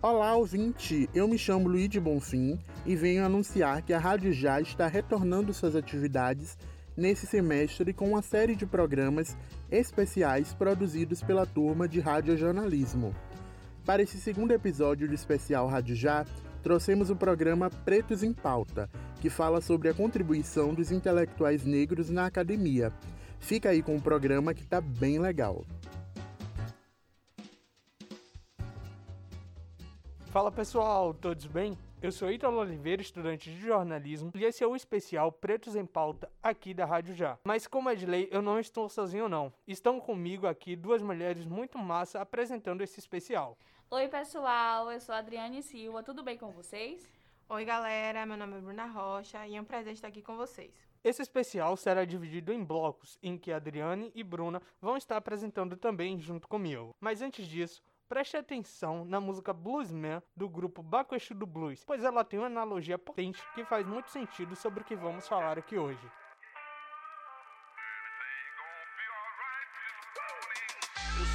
Olá, ouvinte! Eu me chamo Luigi Bonfim e venho anunciar que a Rádio Já está retornando suas atividades nesse semestre com uma série de programas especiais produzidos pela turma de radiojornalismo. Para esse segundo episódio do especial Rádio Já, trouxemos o programa Pretos em Pauta, que fala sobre a contribuição dos intelectuais negros na academia. Fica aí com o programa que tá bem legal. Fala pessoal, todos bem? Eu sou Ítalo Oliveira, estudante de jornalismo, e esse é o especial Pretos em Pauta aqui da Rádio Já. Mas como é de lei, eu não estou sozinho não. Estão comigo aqui duas mulheres muito massa apresentando esse especial. Oi pessoal, eu sou a Adriane Silva, tudo bem com vocês? Oi galera, meu nome é Bruna Rocha e é um prazer estar aqui com vocês. Esse especial será dividido em blocos, em que Adriane e Bruna vão estar apresentando também junto comigo. Mas antes disso, Preste atenção na música Bluesman do grupo Baco Exu do Blues, pois ela tem uma analogia potente que faz muito sentido sobre o que vamos falar aqui hoje.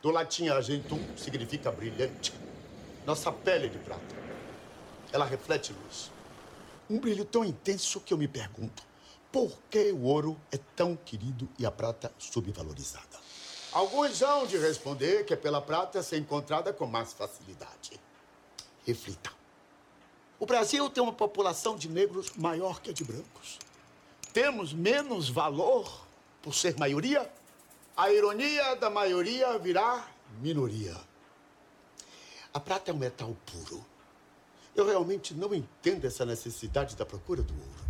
Do latim argentum significa brilhante. Nossa pele é de prata. Ela reflete luz. Um brilho tão intenso que eu me pergunto: por que o ouro é tão querido e a prata subvalorizada? Alguns hão de responder que é pela prata ser encontrada com mais facilidade. Reflita. O Brasil tem uma população de negros maior que a de brancos. Temos menos valor por ser maioria? A ironia da maioria virá minoria. A prata é um metal puro. Eu realmente não entendo essa necessidade da procura do ouro.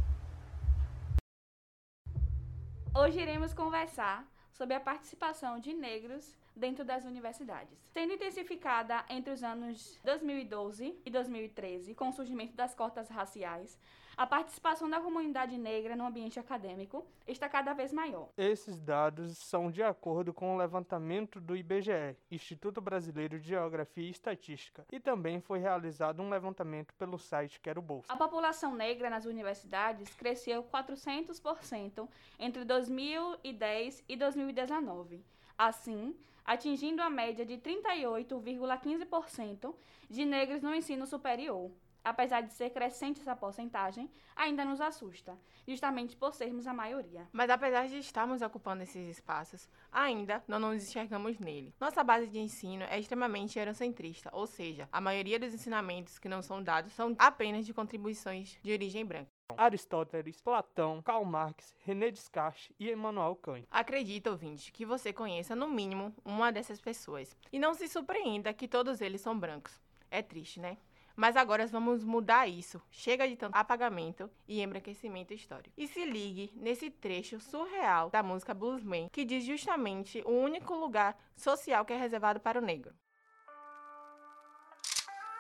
Hoje iremos conversar sobre a participação de negros dentro das universidades. Sendo intensificada entre os anos 2012 e 2013, com o surgimento das cotas raciais, a participação da comunidade negra no ambiente acadêmico está cada vez maior. Esses dados são de acordo com o levantamento do IBGE, Instituto Brasileiro de Geografia e Estatística, e também foi realizado um levantamento pelo site Quero Bolsa. A população negra nas universidades cresceu 400% entre 2010 e 2019. Assim, atingindo a média de 38,15% de negros no ensino superior. Apesar de ser crescente essa porcentagem, ainda nos assusta, justamente por sermos a maioria. Mas apesar de estarmos ocupando esses espaços, ainda não nos enxergamos nele. Nossa base de ensino é extremamente eurocentrista, ou seja, a maioria dos ensinamentos que não são dados são apenas de contribuições de origem branca. Aristóteles, Platão, Karl Marx, René Descartes e Emmanuel Kant. Acredito, ouvinte, que você conheça no mínimo uma dessas pessoas. E não se surpreenda que todos eles são brancos. É triste, né? Mas agora vamos mudar isso. Chega de tanto apagamento e embranquecimento histórico. E se ligue nesse trecho surreal da música Bluesman, que diz justamente o único lugar social que é reservado para o negro.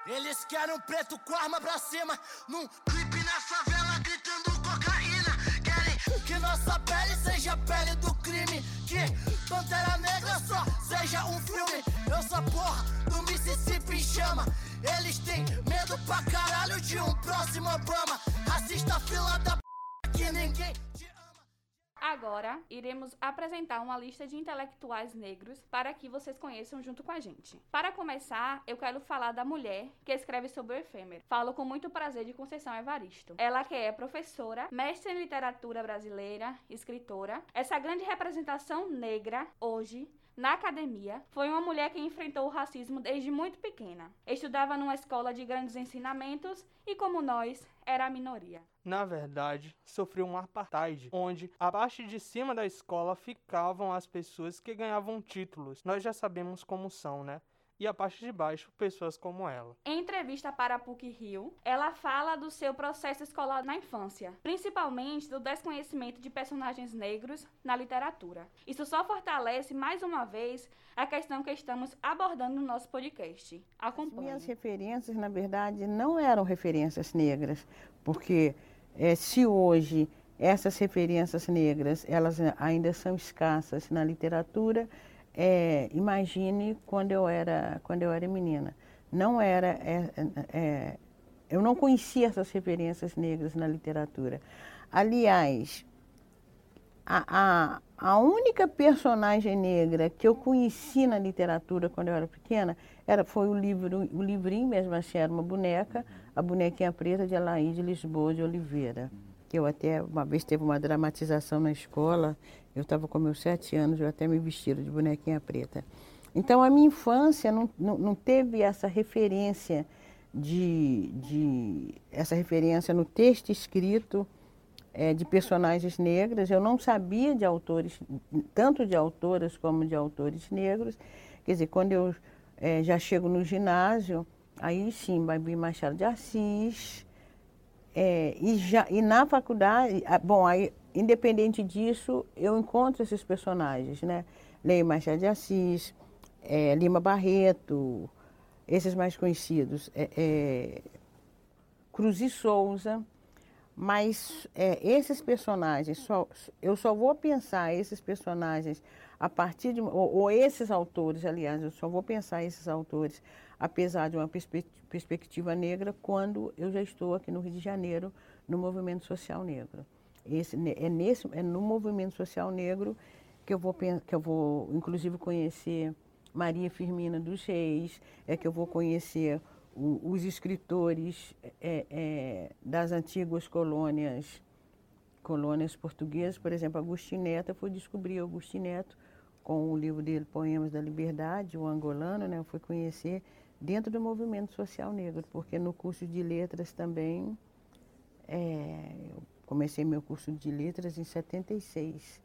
Eles querem um preto com arma pra cima, num clipe na favela gritando cocaína. Querem que nossa pele seja a pele do crime, que Pantera Negra só seja um filme. Eu sou a porra do Mississippi em chama. Eles têm medo pra caralho de um próximo Obama. Racista fila da p que ninguém te ama. Agora, iremos apresentar uma lista de intelectuais negros para que vocês conheçam junto com a gente. Para começar, eu quero falar da mulher que escreve sobre o efêmero. Falo com muito prazer de Conceição Evaristo. Ela que é professora, mestre em literatura brasileira, escritora. Essa grande representação negra hoje na academia, foi uma mulher que enfrentou o racismo desde muito pequena. Estudava numa escola de grandes ensinamentos e, como nós, era a minoria. Na verdade, sofreu um apartheid, onde a parte de cima da escola ficavam as pessoas que ganhavam títulos. Nós já sabemos como são, né? E a parte de baixo pessoas como ela. Em entrevista para a PUC Rio, ela fala do seu processo escolar na infância, principalmente do desconhecimento de personagens negros na literatura. Isso só fortalece mais uma vez a questão que estamos abordando no nosso podcast. Acompanhe. As minhas referências, na verdade, não eram referências negras, porque é, se hoje essas referências negras elas ainda são escassas na literatura, é, imagine quando eu era quando eu era menina. Não era é, é, eu não conhecia essas referências negras na literatura. Aliás, a, a, a única personagem negra que eu conheci na literatura quando eu era pequena era, foi o livro, o livrinho mesmo, assim, era uma boneca, a bonequinha preta de Alaide Lisboa de Oliveira. Que eu até, uma vez teve uma dramatização na escola, eu estava com meus sete anos, eu até me vestiram de bonequinha preta. Então, a minha infância não, não, não teve essa referência de, de, essa referência no texto escrito é, de personagens negras. Eu não sabia de autores, tanto de autoras como de autores negros. Quer dizer, quando eu é, já chego no ginásio, aí sim, Babi Machado de Assis. É, e, já, e na faculdade, bom, aí independente disso, eu encontro esses personagens, né? Leio Machado de Assis, é, Lima Barreto, esses mais conhecidos, é, é, Cruz e Souza, mas é, esses personagens, só, eu só vou pensar esses personagens a partir de, ou, ou, esses autores, aliás, eu só vou pensar esses autores, apesar de uma perspe perspectiva negra, quando eu já estou aqui no Rio de Janeiro, no movimento social negro. Esse, é, nesse, é no movimento social negro que eu vou, que eu vou inclusive, conhecer Maria Firmina dos Reis, é que eu vou conhecer o, os escritores é, é, das antigas colônias, colônias portuguesas, por exemplo, Agostinho Neto, eu fui descobrir Agostinho Neto com o livro dele, Poemas da Liberdade, o angolano, né, eu fui conhecer dentro do movimento social negro, porque no curso de letras também é, eu Comecei meu curso de letras em 76.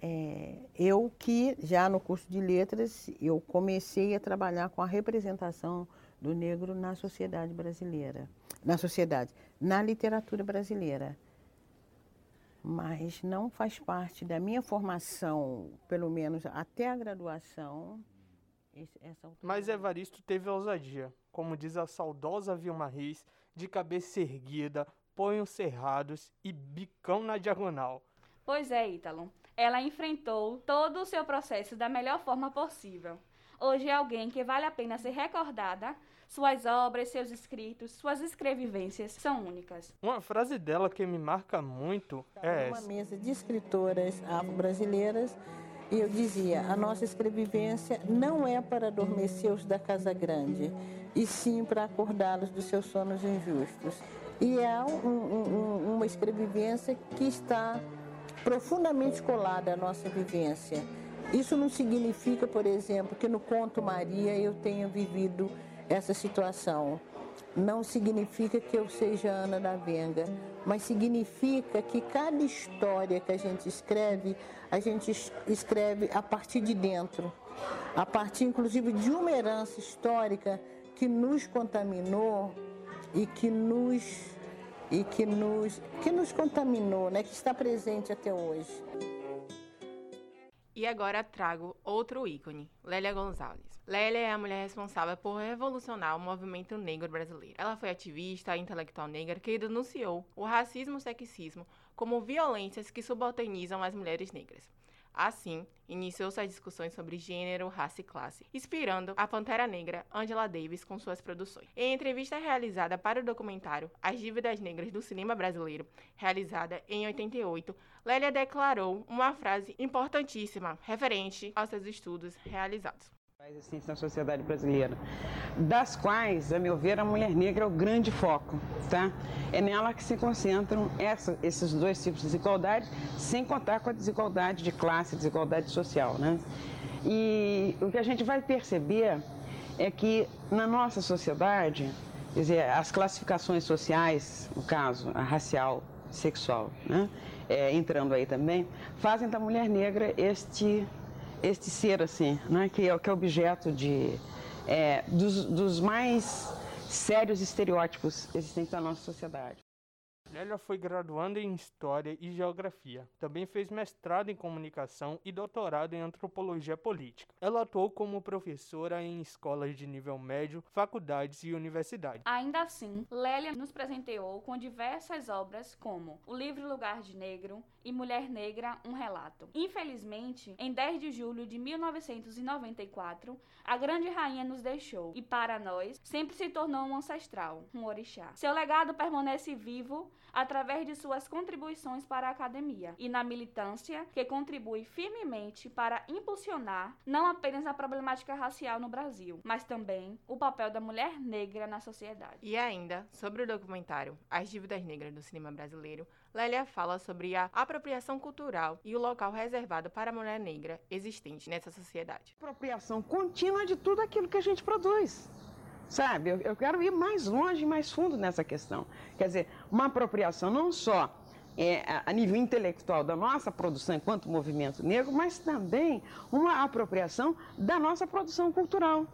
É, eu que, já no curso de letras, eu comecei a trabalhar com a representação do negro na sociedade brasileira. Na sociedade, na literatura brasileira. Mas não faz parte da minha formação, pelo menos até a graduação, essa Mas Evaristo teve ousadia, como diz a saudosa Vilma Reis, de cabeça erguida, punhos cerrados e bicão na diagonal. Pois é, Ítalo. Ela enfrentou todo o seu processo da melhor forma possível. Hoje é alguém que vale a pena ser recordada. Suas obras, seus escritos, suas escrevivências são únicas. Uma frase dela que me marca muito é essa. Uma mesa de escritoras afro-brasileiras e eu dizia: a nossa escrevivência não é para adormecer os da Casa Grande, e sim para acordá-los dos seus sonos injustos. E é um, um, uma escrevivência que está profundamente colada à nossa vivência. Isso não significa, por exemplo, que no Conto Maria eu tenha vivido essa situação. Não significa que eu seja Ana da Venga, mas significa que cada história que a gente escreve, a gente escreve a partir de dentro, a partir inclusive de uma herança histórica que nos contaminou e que nos e que nos que nos contaminou, né, que está presente até hoje. E agora trago outro ícone, Lélia Gonzalez. Lélia é a mulher responsável por revolucionar o movimento negro brasileiro. Ela foi ativista intelectual negra que denunciou o racismo e o sexismo como violências que subalternizam as mulheres negras. Assim, iniciou suas discussões sobre gênero, raça e classe, inspirando a Pantera Negra Angela Davis com suas produções. Em entrevista realizada para o documentário As Dívidas Negras do Cinema Brasileiro, realizada em 88, Lélia declarou uma frase importantíssima referente aos seus estudos realizados na sociedade brasileira, das quais, a meu ver, a mulher negra é o grande foco, tá? É nela que se concentram essa, esses dois tipos de desigualdade, sem contar com a desigualdade de classe, desigualdade social, né? E o que a gente vai perceber é que na nossa sociedade, quer dizer, as classificações sociais, no caso, a racial, sexual, né? É, entrando aí também, fazem da mulher negra este este ser assim, né, que é, que é objeto de, é, dos, dos mais sérios estereótipos existentes na nossa sociedade. Lélia foi graduanda em História e Geografia. Também fez mestrado em Comunicação e doutorado em Antropologia Política. Ela atuou como professora em escolas de nível médio, faculdades e universidades. Ainda assim, Lélia nos presenteou com diversas obras como O Livro Lugar de Negro e Mulher Negra, um Relato. Infelizmente, em 10 de julho de 1994, a grande rainha nos deixou e, para nós, sempre se tornou um ancestral, um orixá. Seu legado permanece vivo através de suas contribuições para a academia e na militância, que contribui firmemente para impulsionar não apenas a problemática racial no Brasil, mas também o papel da mulher negra na sociedade. E ainda, sobre o documentário As Dívidas Negras do Cinema Brasileiro, Lélia fala sobre a apropriação cultural e o local reservado para a mulher negra existente nessa sociedade. Apropriação contínua de tudo aquilo que a gente produz. Sabe, eu, eu quero ir mais longe mais fundo nessa questão. Quer dizer, uma apropriação não só é, a nível intelectual da nossa produção enquanto movimento negro, mas também uma apropriação da nossa produção cultural.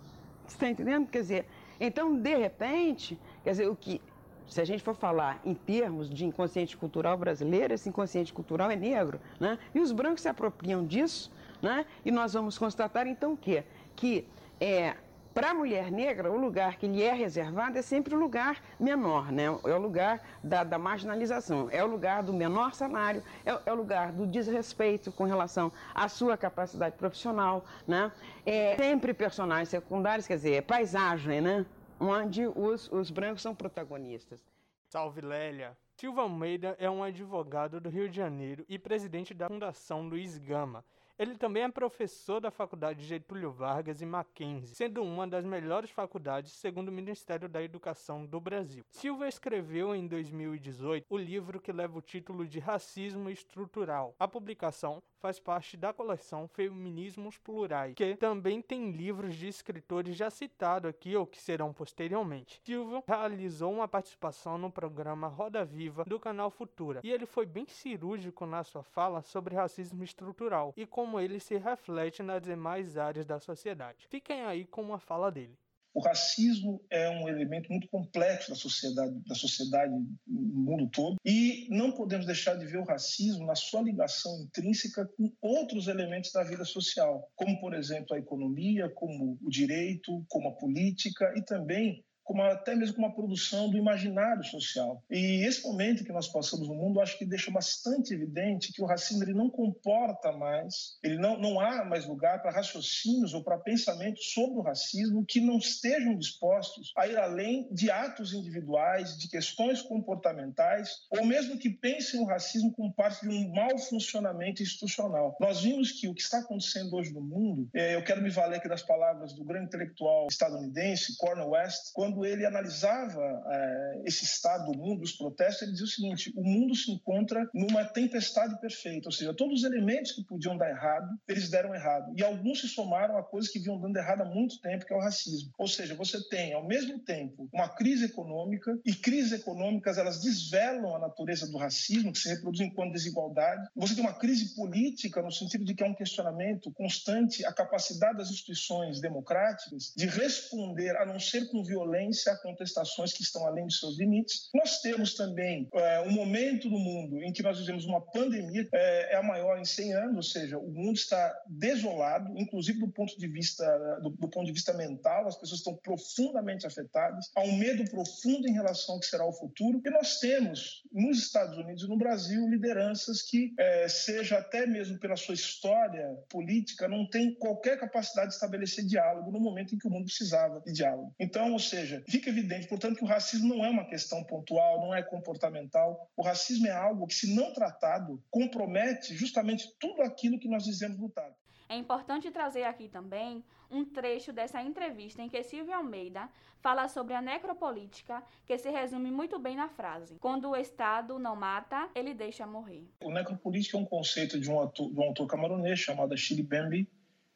Está entendendo? Quer dizer, então, de repente, quer dizer, o que, se a gente for falar em termos de inconsciente cultural brasileiro, esse inconsciente cultural é negro, né? E os brancos se apropriam disso, né? E nós vamos constatar então o quê? Que é, para a mulher negra, o lugar que lhe é reservado é sempre o lugar menor, né? é o lugar da, da marginalização, é o lugar do menor salário, é, é, o lugar do desrespeito com relação à sua capacidade profissional. Né? É sempre personagens secundários, quer dizer, é paisagem, né? onde os, os brancos são protagonistas. Salve Lélia! Silva Almeida é um advogado do Rio de Janeiro e presidente da Fundação Luiz Gama, ele também é professor da Faculdade Getúlio Vargas e Mackenzie, sendo uma das melhores faculdades segundo o Ministério da Educação do Brasil. Silva escreveu em 2018 o livro que leva o título de Racismo Estrutural. A publicação faz parte da coleção Feminismos Plurais, que também tem livros de escritores já citados aqui ou que serão posteriormente. Silva realizou uma participação no programa Roda Viva do canal Futura e ele foi bem cirúrgico na sua fala sobre racismo estrutural e como ele se reflete nas demais áreas da sociedade. Fiquem aí com uma fala dele. O racismo é um elemento muito complexo da sociedade, da sociedade no mundo todo, e não podemos deixar de ver o racismo na sua ligação intrínseca com outros elementos da vida social, como, por exemplo, a economia, como o direito, como a política e também como até mesmo com uma produção do imaginário social. E esse momento que nós passamos no mundo, acho que deixa bastante evidente que o racismo ele não comporta mais, ele não, não há mais lugar para raciocínios ou para pensamentos sobre o racismo que não estejam dispostos a ir além de atos individuais, de questões comportamentais, ou mesmo que pensem o racismo como parte de um mau funcionamento institucional. Nós vimos que o que está acontecendo hoje no mundo, é, eu quero me valer aqui das palavras do grande intelectual estadunidense, Cornel West, quando quando ele analisava é, esse estado do mundo, os protestos, ele dizia o seguinte: o mundo se encontra numa tempestade perfeita, ou seja, todos os elementos que podiam dar errado, eles deram errado. E alguns se somaram a coisas que vinham dando errado há muito tempo, que é o racismo. Ou seja, você tem, ao mesmo tempo, uma crise econômica, e crises econômicas elas desvelam a natureza do racismo, que se reproduz enquanto desigualdade. Você tem uma crise política, no sentido de que é um questionamento constante a capacidade das instituições democráticas de responder, a não ser com violência, violência, a contestações que estão além de seus limites. Nós temos também é, um momento no mundo em que nós vivemos uma pandemia, é, é, a maior em 100 anos, ou seja, o mundo está desolado, inclusive do ponto de vista do, do ponto de vista mental, as pessoas estão profundamente afetadas, há um medo profundo em relação ao que será o futuro. E nós temos nos Estados Unidos e no Brasil lideranças que, é, seja até mesmo pela sua história política, não têm qualquer capacidade de estabelecer diálogo no momento em que o mundo precisava de diálogo. Então, ou seja, seja, fica evidente, portanto, que o racismo não é uma questão pontual, não é comportamental. O racismo é algo que, se não tratado, compromete justamente tudo aquilo que nós dizemos lutar. É importante trazer aqui também um trecho dessa entrevista em que Silvia Almeida fala sobre a necropolítica, que se resume muito bem na frase: quando o Estado não mata, ele deixa morrer. O necropolítica é um conceito de um, autor, de um autor camaronês chamado Chile Bembe,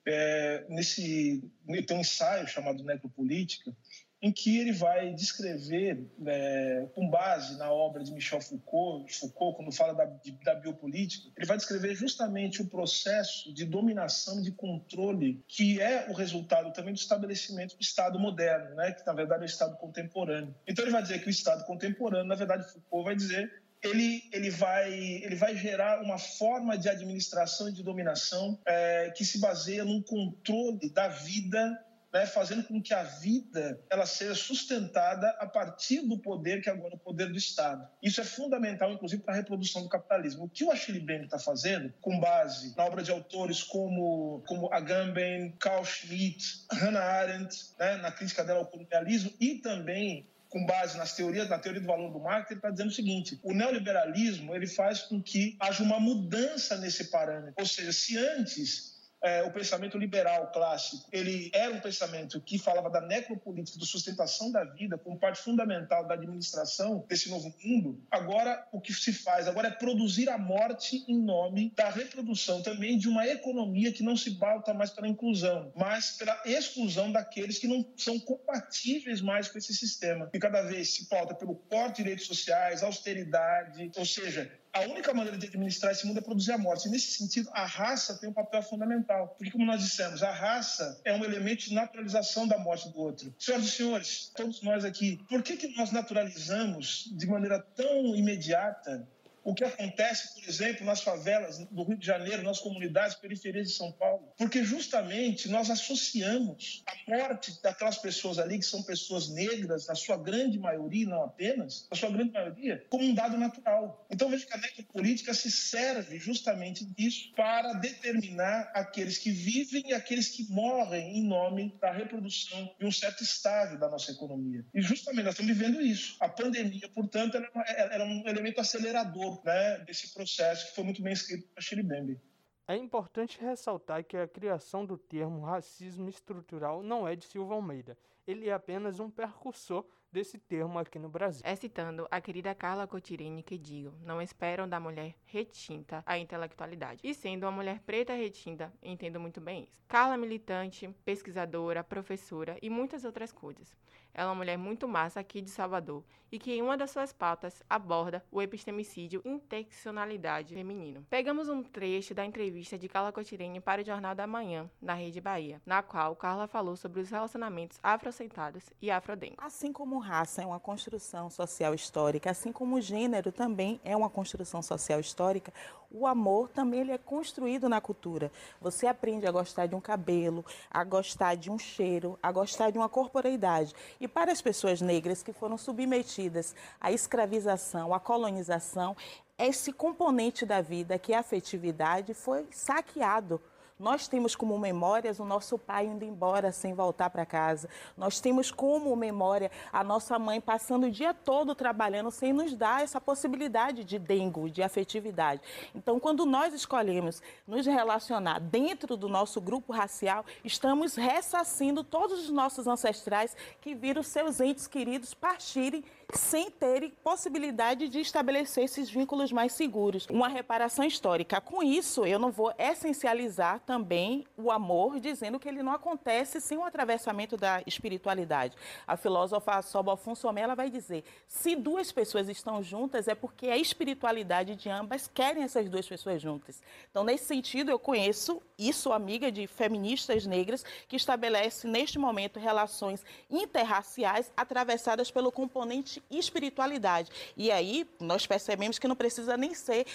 é, nesse tem um ensaio chamado Necropolítica, em que ele vai descrever, é, com base na obra de Michel Foucault, Foucault quando fala da, de, da, biopolítica, ele vai descrever justamente o processo de dominação, de controle, que é o resultado também do estabelecimento do Estado moderno, né, que na verdade é o Estado contemporâneo. Então ele vai dizer que o Estado contemporâneo, na verdade, Foucault vai dizer ele, ele, vai, ele vai gerar uma forma de administração e de dominação é, que se baseia num controle da vida né, fazendo com que a vida ela seja sustentada a partir do poder que agora é o poder do Estado. Isso é fundamental, inclusive, para a reprodução do capitalismo. O que o Achille Mbembe está fazendo, com base na obra de autores como, como Agamben, Carl Schmitt, Hannah Arendt, né, na crítica dela ao colonialismo, e também com base nas teorias, na teoria do valor do marketing, ele está dizendo o seguinte: o neoliberalismo ele faz com que haja uma mudança nesse parâmetro. Ou seja, se antes é, o pensamento liberal clássico, ele era um pensamento que falava da necropolítica, da sustentação da vida como parte fundamental da administração desse novo mundo. Agora, o que se faz agora é produzir a morte em nome da reprodução também de uma economia que não se pauta mais pela inclusão, mas pela exclusão daqueles que não são compatíveis mais com esse sistema. E cada vez se pauta pelo corte de direitos sociais, austeridade, ou seja, a única maneira de administrar esse mundo é produzir a morte. E nesse sentido, a raça tem um papel fundamental. Porque, como nós dissemos, a raça é um elemento de naturalização da morte do outro. Senhoras e senhores, todos nós aqui, por que, que nós naturalizamos de maneira tão imediata o que acontece, por exemplo, nas favelas do Rio de Janeiro, nas comunidades periferias de São Paulo. Porque justamente nós associamos a morte daquelas pessoas ali, que são pessoas negras, na sua grande maioria, não apenas, na sua grande maioria, como um dado natural. Então veja que a necropolítica se serve justamente disso para determinar aqueles que vivem e aqueles que morrem em nome da reprodução de um certo estágio da nossa economia. E justamente nós estamos vivendo isso. A pandemia, portanto, era um elemento acelerador né, desse processo que foi muito bem escrito por Shirley Bembe. É importante ressaltar que a criação do termo racismo estrutural não é de Silva Almeida. Ele é apenas um percursor desse termo aqui no Brasil. É citando a querida Carla Cotirini que digo, não esperam da mulher retinta a intelectualidade. E sendo uma mulher preta retinta, entendo muito bem isso. Carla é militante, pesquisadora, professora e muitas outras coisas. Ela é uma mulher muito massa aqui de Salvador e que em uma das suas pautas aborda o epistemicídio interseccionalidade feminino. Pegamos um trecho da entrevista de Carla Cotirene para o Jornal da Manhã, na Rede Bahia, na qual Carla falou sobre os relacionamentos afrocentrados e afrodengos. Assim como raça é uma construção social histórica, assim como gênero também é uma construção social histórica, o amor também ele é construído na cultura. Você aprende a gostar de um cabelo, a gostar de um cheiro, a gostar de uma corporeidade. E para as pessoas negras que foram submetidas à escravização, à colonização, esse componente da vida, que é a afetividade, foi saqueado nós temos como memórias o nosso pai indo embora sem voltar para casa. Nós temos como memória a nossa mãe passando o dia todo trabalhando sem nos dar essa possibilidade de dengo, de afetividade. Então, quando nós escolhemos nos relacionar dentro do nosso grupo racial, estamos ressarcindo todos os nossos ancestrais que viram seus entes queridos partirem sem terem possibilidade de estabelecer esses vínculos mais seguros. Uma reparação histórica. Com isso, eu não vou essencializar também o amor, dizendo que ele não acontece sem o atravessamento da espiritualidade. A filósofa Sobo Afonso ela vai dizer: se duas pessoas estão juntas, é porque a espiritualidade de ambas querem essas duas pessoas juntas. Então, nesse sentido, eu conheço e sou amiga de feministas negras que estabelecem, neste momento, relações interraciais atravessadas pelo componente espiritualidade. E aí, nós percebemos que não precisa nem ser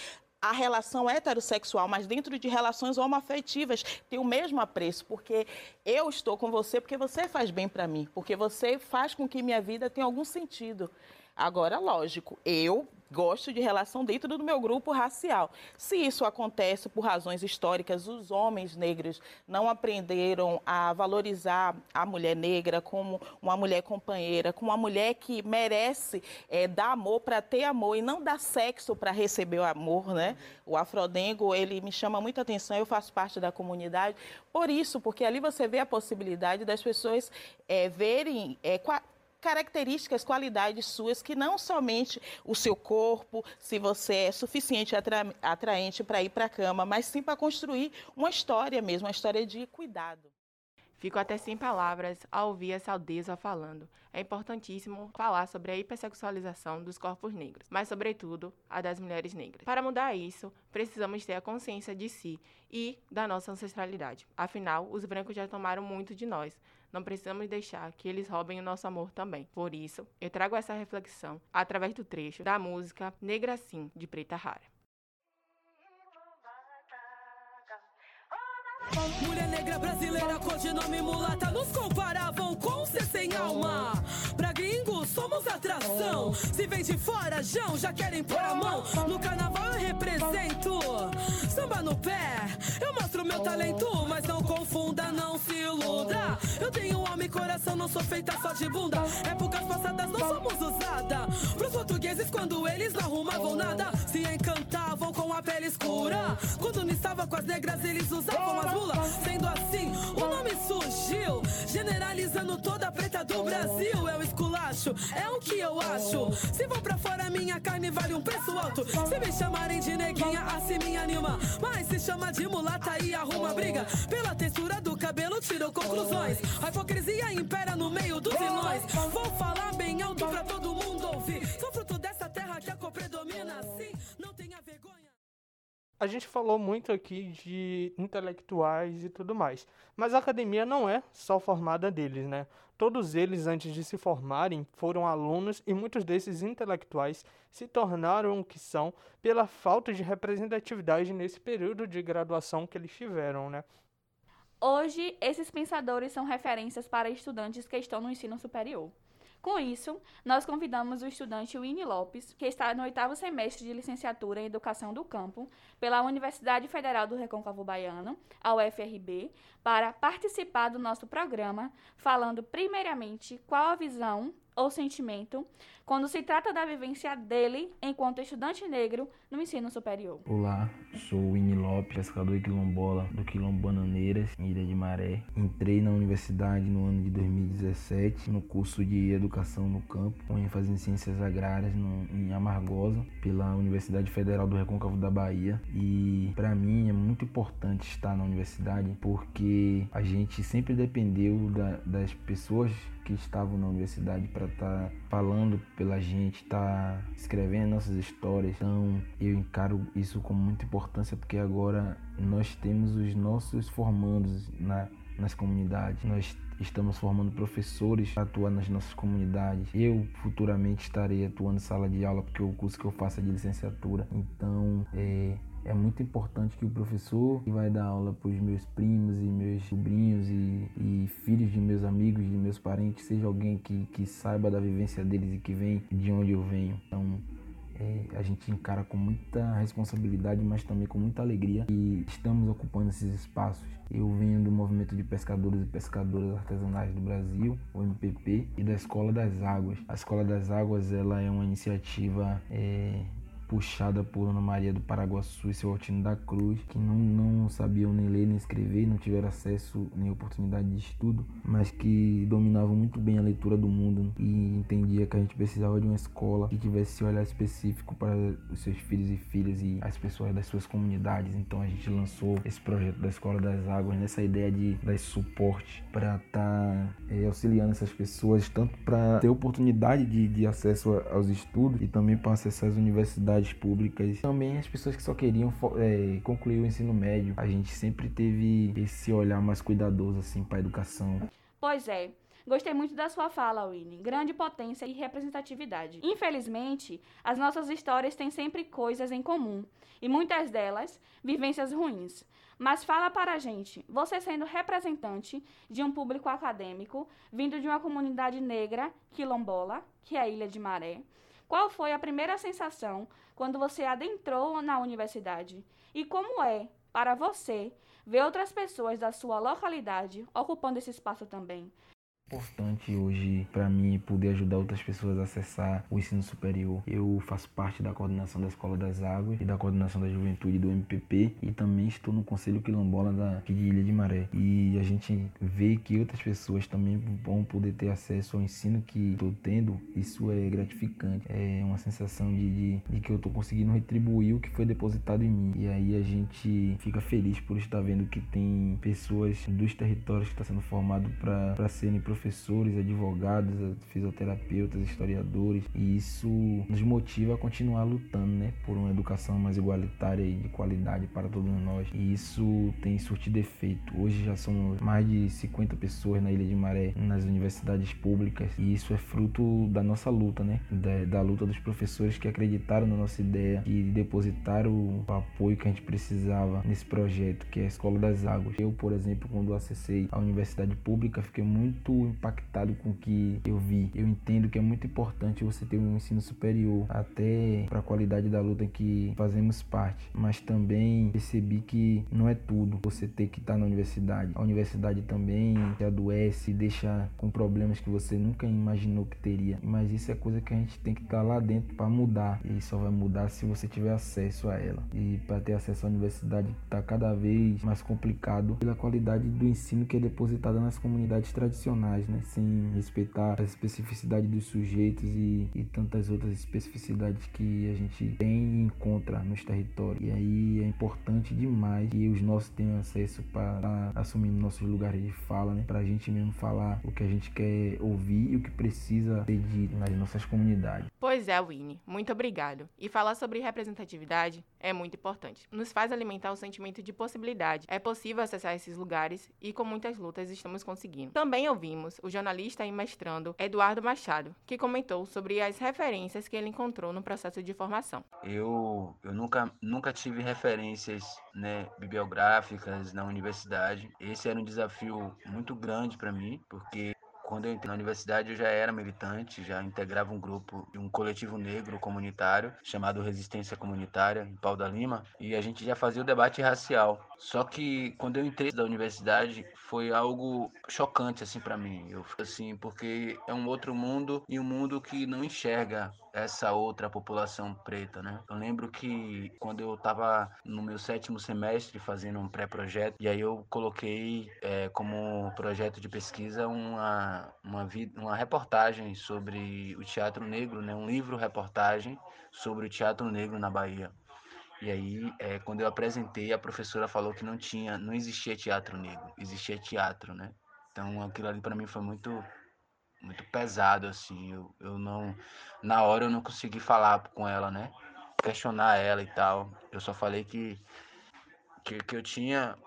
a relação heterossexual, mas dentro de relações homoafetivas tem o mesmo apreço, porque eu estou com você porque você faz bem para mim, porque você faz com que minha vida tenha algum sentido. Agora, lógico, eu gosto de relação dentro do meu grupo racial. Se isso acontece por razões históricas, os homens negros não aprenderam a valorizar a mulher negra como uma mulher companheira, como uma mulher que merece é, dar amor para ter amor e não dar sexo para receber o amor, né? O Afrodengo, ele me chama muita atenção, eu faço parte da comunidade por isso, porque ali você vê a possibilidade das pessoas é, verem é, características, qualidades suas, que não somente o seu corpo, se você é suficiente atra atraente para ir para a cama, mas sim para construir uma história mesmo, uma história de cuidado. Fico até sem palavras ao ouvir essa aldeza falando. É importantíssimo falar sobre a hipersexualização dos corpos negros, mas, sobretudo, a das mulheres negras. Para mudar isso, precisamos ter a consciência de si e da nossa ancestralidade. Afinal, os brancos já tomaram muito de nós. Não precisamos deixar que eles roubem o nosso amor também. Por isso, eu trago essa reflexão através do trecho da música Negra Sim, de Preta Rara. Mulher negra brasileira, codinome mulata, nos comparavam com ser sem alma. Pra gringos, somos atração. Se vem de fora, Jão, já querem pôr a mão. No carnaval eu represento. Samba no pé, eu mostro meu talento, confunda, não se iluda. Eu tenho alma e coração, não sou feita só de bunda. Épocas passadas não somos usada. Pros portugueses, quando eles não arrumavam nada, se encantavam com a pele escura. Quando não estava com as negras, eles usavam as mulas. Sendo assim, o nome surgiu, generalizando toda a preta do Brasil. É o esculacho, é o que eu acho. Se vou pra fora, minha carne vale um preço alto. Se me chamarem de neguinha, assim me anima. Mas se chama de mulata e arruma briga. Pela textura do cabelo, tirou conclusões. A hipocrisia impera no meio dos vilões. Vou falar bem alto pra todo mundo ouvir. Sou fruto dessa terra que a cor predomina. Assim, não tenha vergonha. A gente falou muito aqui de intelectuais e tudo mais, mas a academia não é só formada deles, né? Todos eles, antes de se formarem, foram alunos e muitos desses intelectuais se tornaram o que são pela falta de representatividade nesse período de graduação que eles tiveram, né? Hoje, esses pensadores são referências para estudantes que estão no ensino superior. Com isso, nós convidamos o estudante Winnie Lopes, que está no oitavo semestre de licenciatura em Educação do Campo pela Universidade Federal do Recôncavo Baiano, a UFRB, para participar do nosso programa, falando primeiramente qual a visão ou sentimento quando se trata da vivência dele enquanto estudante negro no ensino superior. Olá, sou Winnie Lopes, pescador quilombola do Quilombo Bananeiras, em Ilha de Maré. Entrei na universidade no ano de 2017 no curso de Educação no Campo, com ênfase em Ciências Agrárias no, em Amargosa, pela Universidade Federal do Recôncavo da Bahia. E para mim é muito importante estar na universidade porque a gente sempre dependeu da, das pessoas que estavam na universidade para estar tá falando pela gente, estar tá escrevendo nossas histórias. Então eu encaro isso com muita importância porque agora nós temos os nossos formandos na, nas comunidades. Nós estamos formando professores para atuar nas nossas comunidades. Eu futuramente estarei atuando em sala de aula porque o curso que eu faço é de licenciatura. Então é é muito importante que o professor que vai dar aula para os meus primos e meus sobrinhos e, e, filhos de meus amigos, de meus parentes, seja alguém que, que saiba da vivência deles e que vem de onde eu venho. Então, é, a gente encara com muita responsabilidade, mas também com muita alegria e estamos ocupando esses espaços. Eu venho do movimento de pescadores e pescadoras artesanais do Brasil, o MPP, e da Escola das Águas. A Escola das Águas ela é uma iniciativa é, puxada por Ana Maria do Paraguaçu e seu Altino da Cruz, que não, não sabiam nem ler nem escrever, não tiveram acesso nem oportunidade de estudo, mas que dominavam muito bem a leitura do mundo e entendia que a gente precisava de uma escola que tivesse olhar específico para os seus filhos e filhas e as pessoas das suas comunidades. Então a gente lançou esse projeto da Escola das Águas nessa ideia de dar esse suporte para estar tá, é, auxiliando essas pessoas, tanto para ter oportunidade de, de acesso aos estudos e também para acessar as universidades universidades públicas, também as pessoas que só queriam é, concluir o ensino médio. A gente sempre teve esse olhar mais cuidadoso assim para a educação. Pois é. Gostei muito da sua fala, Winnie. Grande potência e representatividade. Infelizmente, as nossas histórias têm sempre coisas em comum, e muitas delas vivências ruins. Mas fala para a gente, você sendo representante de um público acadêmico, vindo de uma comunidade negra, quilombola, que é a Ilha de Maré, qual foi a primeira sensação quando você adentrou na universidade? E como é, para você, ver outras pessoas da sua localidade ocupando esse espaço também? Importante hoje para mim poder ajudar outras pessoas a acessar o ensino superior. Eu faço parte da coordenação da Escola das Águas e da coordenação da Juventude do MPP e também estou no Conselho Quilombola da, de Ilha de Maré. E a gente vê que outras pessoas também vão poder ter acesso ao ensino que estou tendo, isso é gratificante. É uma sensação de, de, de que eu estou conseguindo retribuir o que foi depositado em mim. E aí a gente fica feliz por estar vendo que tem pessoas dos territórios que estão sendo formados para serem professores professores, advogados, fisioterapeutas, historiadores, e isso nos motiva a continuar lutando, né, por uma educação mais igualitária e de qualidade para todos nós. E isso tem surtido efeito. Hoje já somos mais de 50 pessoas na Ilha de Maré, nas universidades públicas, e isso é fruto da nossa luta, né, da, da luta dos professores que acreditaram na nossa ideia e depositaram o apoio que a gente precisava nesse projeto, que é a Escola das Águas. Eu, por exemplo, quando acessei a universidade pública, fiquei muito impactado com o que eu vi. Eu entendo que é muito importante você ter um ensino superior, até para a qualidade da luta que fazemos parte, mas também percebi que não é tudo você ter que estar tá na universidade. A universidade também te adoece, deixa com problemas que você nunca imaginou que teria. Mas isso é coisa que a gente tem que estar tá lá dentro para mudar. E só vai mudar se você tiver acesso a ela. E para ter acesso à universidade está cada vez mais complicado pela qualidade do ensino que é depositada nas comunidades tradicionais né? Sem respeitar a especificidade dos sujeitos e, e tantas outras especificidades que a gente tem e encontra nos territórios. E aí é importante demais que os nossos tenham acesso para assumir nossos lugares de fala, né? Para a gente mesmo falar o que a gente quer ouvir e o que precisa ser dito nas nossas comunidades. Pois é, Winnie, muito obrigado. E falar sobre representatividade é muito importante. Nos faz alimentar o sentimento de possibilidade. É possível acessar esses lugares e com muitas lutas estamos conseguindo. Também ouvimos ouvimos o jornalista e mestrando Eduardo Machado, que comentou sobre as referências que ele encontrou no processo de formação. Eu, eu nunca, nunca tive referências né, bibliográficas na universidade. Esse era um desafio muito grande para mim, porque quando eu entrei na universidade, eu já era militante, já integrava um grupo, um coletivo negro comunitário chamado Resistência Comunitária, em Pau da Lima, e a gente já fazia o debate racial. Só que quando eu entrei da universidade, foi algo chocante assim para mim. Eu assim, porque é um outro mundo e um mundo que não enxerga essa outra população preta, né? Eu lembro que quando eu estava no meu sétimo semestre fazendo um pré-projeto, e aí eu coloquei é, como projeto de pesquisa uma, uma, uma reportagem sobre o teatro negro, né? Um livro-reportagem sobre o teatro negro na Bahia. E aí, é, quando eu apresentei, a professora falou que não tinha, não existia teatro negro, existia teatro, né? Então, aquilo ali para mim foi muito muito pesado, assim. Eu, eu não. Na hora eu não consegui falar com ela, né? Questionar ela e tal. Eu só falei que, que, que eu tinha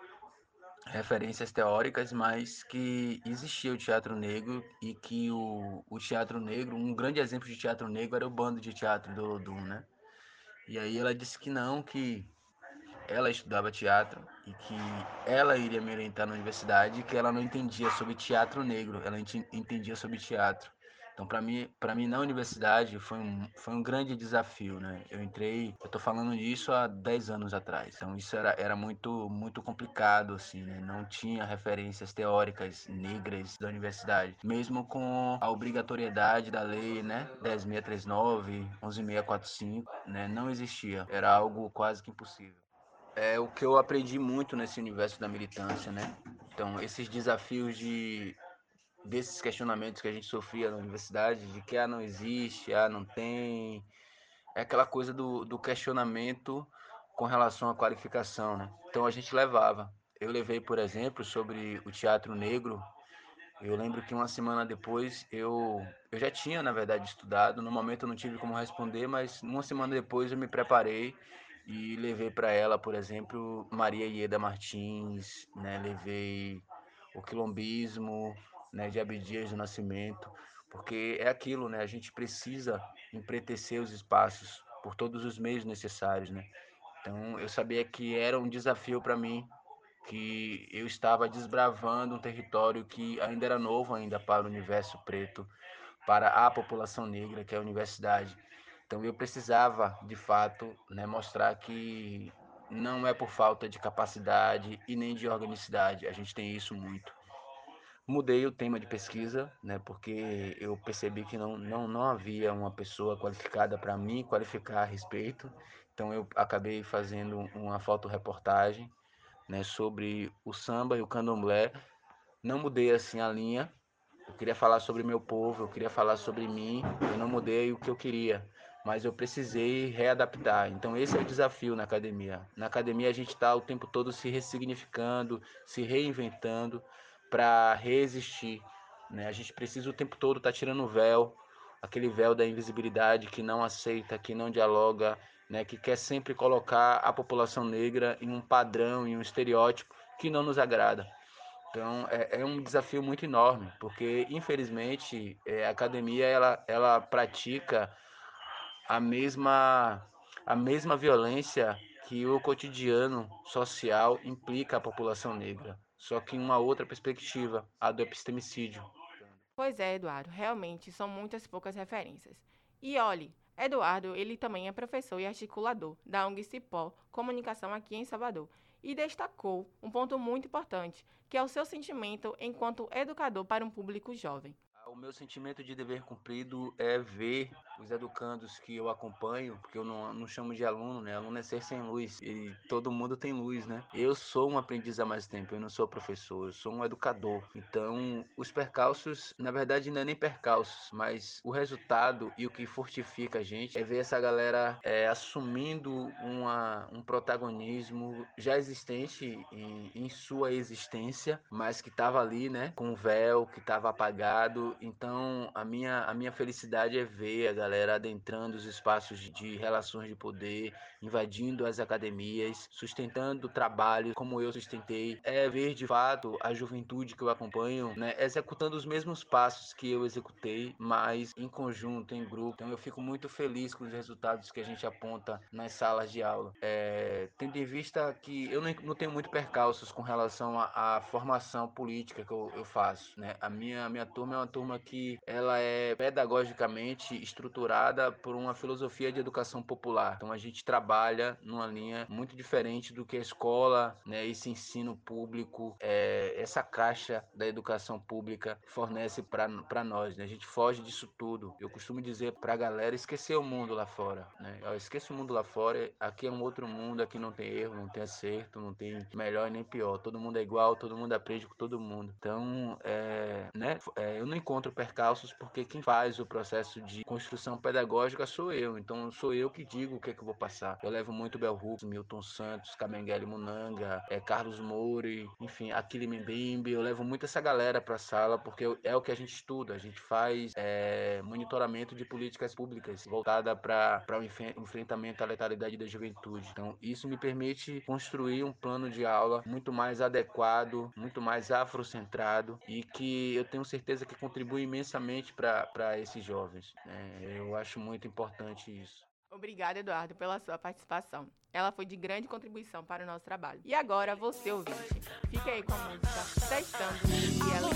referências teóricas, mas que existia o teatro negro e que o, o teatro negro, um grande exemplo de teatro negro era o bando de teatro do Lodum, né? E aí ela disse que não, que ela estudava teatro e que ela iria me orientar na universidade que ela não entendia sobre teatro negro, ela entendia sobre teatro. Então, para mim, para mim na universidade foi um, foi um grande desafio, né? Eu entrei, eu tô falando disso há 10 anos atrás. Então, isso era, era muito muito complicado assim, né? Não tinha referências teóricas negras da universidade, mesmo com a obrigatoriedade da lei, né? 10639, 11645, né? Não existia. Era algo quase que impossível é o que eu aprendi muito nesse universo da militância, né? Então, esses desafios de desses questionamentos que a gente sofria na universidade, de que ah, não existe, ah, não tem, é aquela coisa do, do questionamento com relação à qualificação, né? Então a gente levava. Eu levei, por exemplo, sobre o teatro negro. Eu lembro que uma semana depois eu eu já tinha, na verdade, estudado. No momento eu não tive como responder, mas uma semana depois eu me preparei e levei para ela, por exemplo, Maria Ieda Martins, né? Levei o quilombismo, né, de Abdias do Nascimento, porque é aquilo, né? A gente precisa empretecer os espaços por todos os meios necessários, né? Então, eu sabia que era um desafio para mim, que eu estava desbravando um território que ainda era novo ainda para o universo preto, para a população negra, que é a universidade. Então eu precisava, de fato, né, mostrar que não é por falta de capacidade e nem de organicidade, a gente tem isso muito, mudei o tema de pesquisa, né, porque eu percebi que não, não, não havia uma pessoa qualificada para mim qualificar a respeito. Então eu acabei fazendo uma fotoreportagem né, sobre o samba e o candomblé. Não mudei assim a linha. Eu queria falar sobre meu povo, eu queria falar sobre mim. Eu não mudei o que eu queria mas eu precisei readaptar. Então esse é o desafio na academia. Na academia a gente está o tempo todo se ressignificando, se reinventando para resistir. Né? A gente precisa o tempo todo estar tá tirando o véu, aquele véu da invisibilidade que não aceita, que não dialoga, né? que quer sempre colocar a população negra em um padrão, em um estereótipo que não nos agrada. Então é, é um desafio muito enorme, porque infelizmente é, a academia ela, ela pratica a mesma, a mesma violência que o cotidiano social implica à população negra, só que em uma outra perspectiva, a do epistemicídio. Pois é, Eduardo, realmente são muitas poucas referências. E olhe, Eduardo, ele também é professor e articulador da ONG Cipó Comunicação aqui em Salvador e destacou um ponto muito importante, que é o seu sentimento enquanto educador para um público jovem. O meu sentimento de dever cumprido é ver os educandos que eu acompanho, porque eu não, não chamo de aluno, né? Aluno é ser sem luz e todo mundo tem luz, né? Eu sou um aprendiz há mais tempo, eu não sou professor, eu sou um educador. Então, os percalços, na verdade, não é nem percalços, mas o resultado e o que fortifica a gente é ver essa galera é, assumindo uma, um protagonismo já existente em, em sua existência, mas que estava ali, né? Com o véu, que estava apagado. Então, a minha, a minha felicidade é ver a galera adentrando os espaços de relações de poder, invadindo as academias, sustentando trabalho como eu sustentei. É ver de fato a juventude que eu acompanho, né, executando os mesmos passos que eu executei, mas em conjunto, em grupo. Então eu fico muito feliz com os resultados que a gente aponta nas salas de aula. É, tendo em vista que eu não, não tenho muito percalços com relação à, à formação política que eu, eu faço. Né? A minha, a minha turma é uma turma que ela é pedagogicamente estruturada estruturada por uma filosofia de educação popular. Então a gente trabalha numa linha muito diferente do que a escola, né, esse ensino público, é, essa caixa da educação pública fornece para nós. Né? A gente foge disso tudo. Eu costumo dizer para a galera esquecer o mundo lá fora. Né? esqueça o mundo lá fora, aqui é um outro mundo, aqui não tem erro, não tem acerto, não tem melhor nem pior. Todo mundo é igual, todo mundo aprende com todo mundo. Então, é, né, é, eu não encontro percalços porque quem faz o processo de construção pedagógica sou eu, então sou eu que digo o que é que eu vou passar. Eu levo muito Bel Hooks, Milton Santos, Kamenguele Munanga, é, Carlos Mouri, enfim, Aquile Mbembe, eu levo muito essa galera para a sala porque é o que a gente estuda, a gente faz é, monitoramento de políticas públicas voltada para o enfrentamento à letalidade da juventude. Então isso me permite construir um plano de aula muito mais adequado, muito mais afrocentrado e que eu tenho certeza que contribui imensamente para esses jovens. Né? Eu acho muito importante isso. Obrigada, Eduardo, pela sua participação. Ela foi de grande contribuição para o nosso trabalho. E agora, você ouvinte, fique aí com a música Testando e ela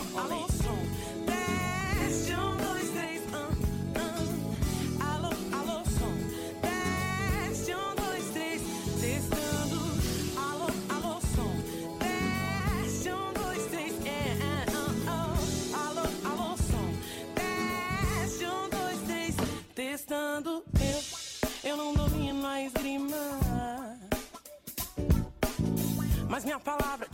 Mas minha palavra,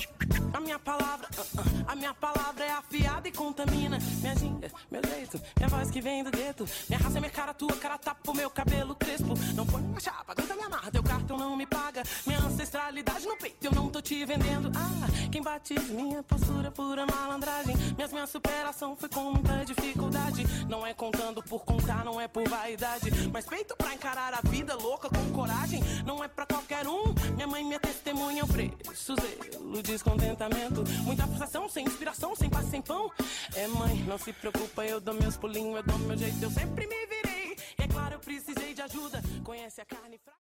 a minha palavra, uh, uh, a minha palavra é afiada e contamina. Minha ginga, meu jeito, minha voz que vem do gueto. Minha raça é minha cara, tua cara tapa o meu cabelo crespo. Não põe uma chapa, aguenta me amarra, teu cartão não me paga. Minha ancestralidade no peito, eu não tô te vendendo. Ah, quem bate minha postura pura malandragem. Minhas minha superação foi com muita dificuldade. Não é contando por contar, não é por vaidade. Mas peito pra encarar a vida louca com coragem. Não é pra qualquer um. Minha mãe, minha testemunha, eu preço zelo, Muita frustração, sem inspiração, sem paz, sem pão. É mãe, não se preocupa, eu dou meus pulinhos, eu dou meu jeito, eu sempre me virei. E é claro, eu precisei de ajuda. Conhece a carne fraca.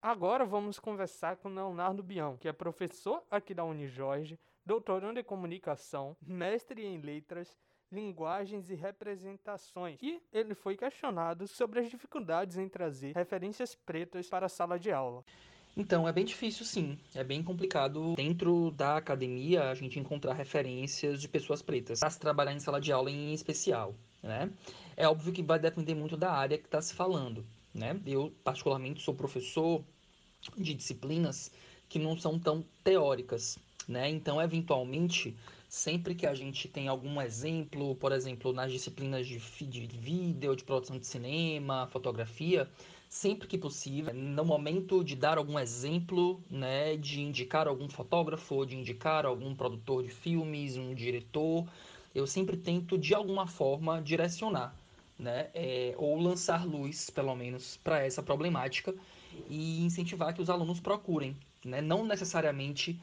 Agora vamos conversar com Leonardo Bião, que é professor aqui da Unijorge, doutorando em comunicação, mestre em letras, linguagens e representações. E ele foi questionado sobre as dificuldades em trazer referências pretas para a sala de aula. Então, é bem difícil sim. É bem complicado dentro da academia a gente encontrar referências de pessoas pretas para se trabalhar em sala de aula em especial, né? É óbvio que vai depender muito da área que está se falando, né? Eu, particularmente, sou professor de disciplinas que não são tão teóricas, né? Então, eventualmente, sempre que a gente tem algum exemplo, por exemplo, nas disciplinas de, de vídeo, de produção de cinema, fotografia, sempre que possível, no momento de dar algum exemplo, né, de indicar algum fotógrafo, de indicar algum produtor de filmes, um diretor, eu sempre tento de alguma forma direcionar, né, é, ou lançar luz, pelo menos, para essa problemática e incentivar que os alunos procurem, né, não necessariamente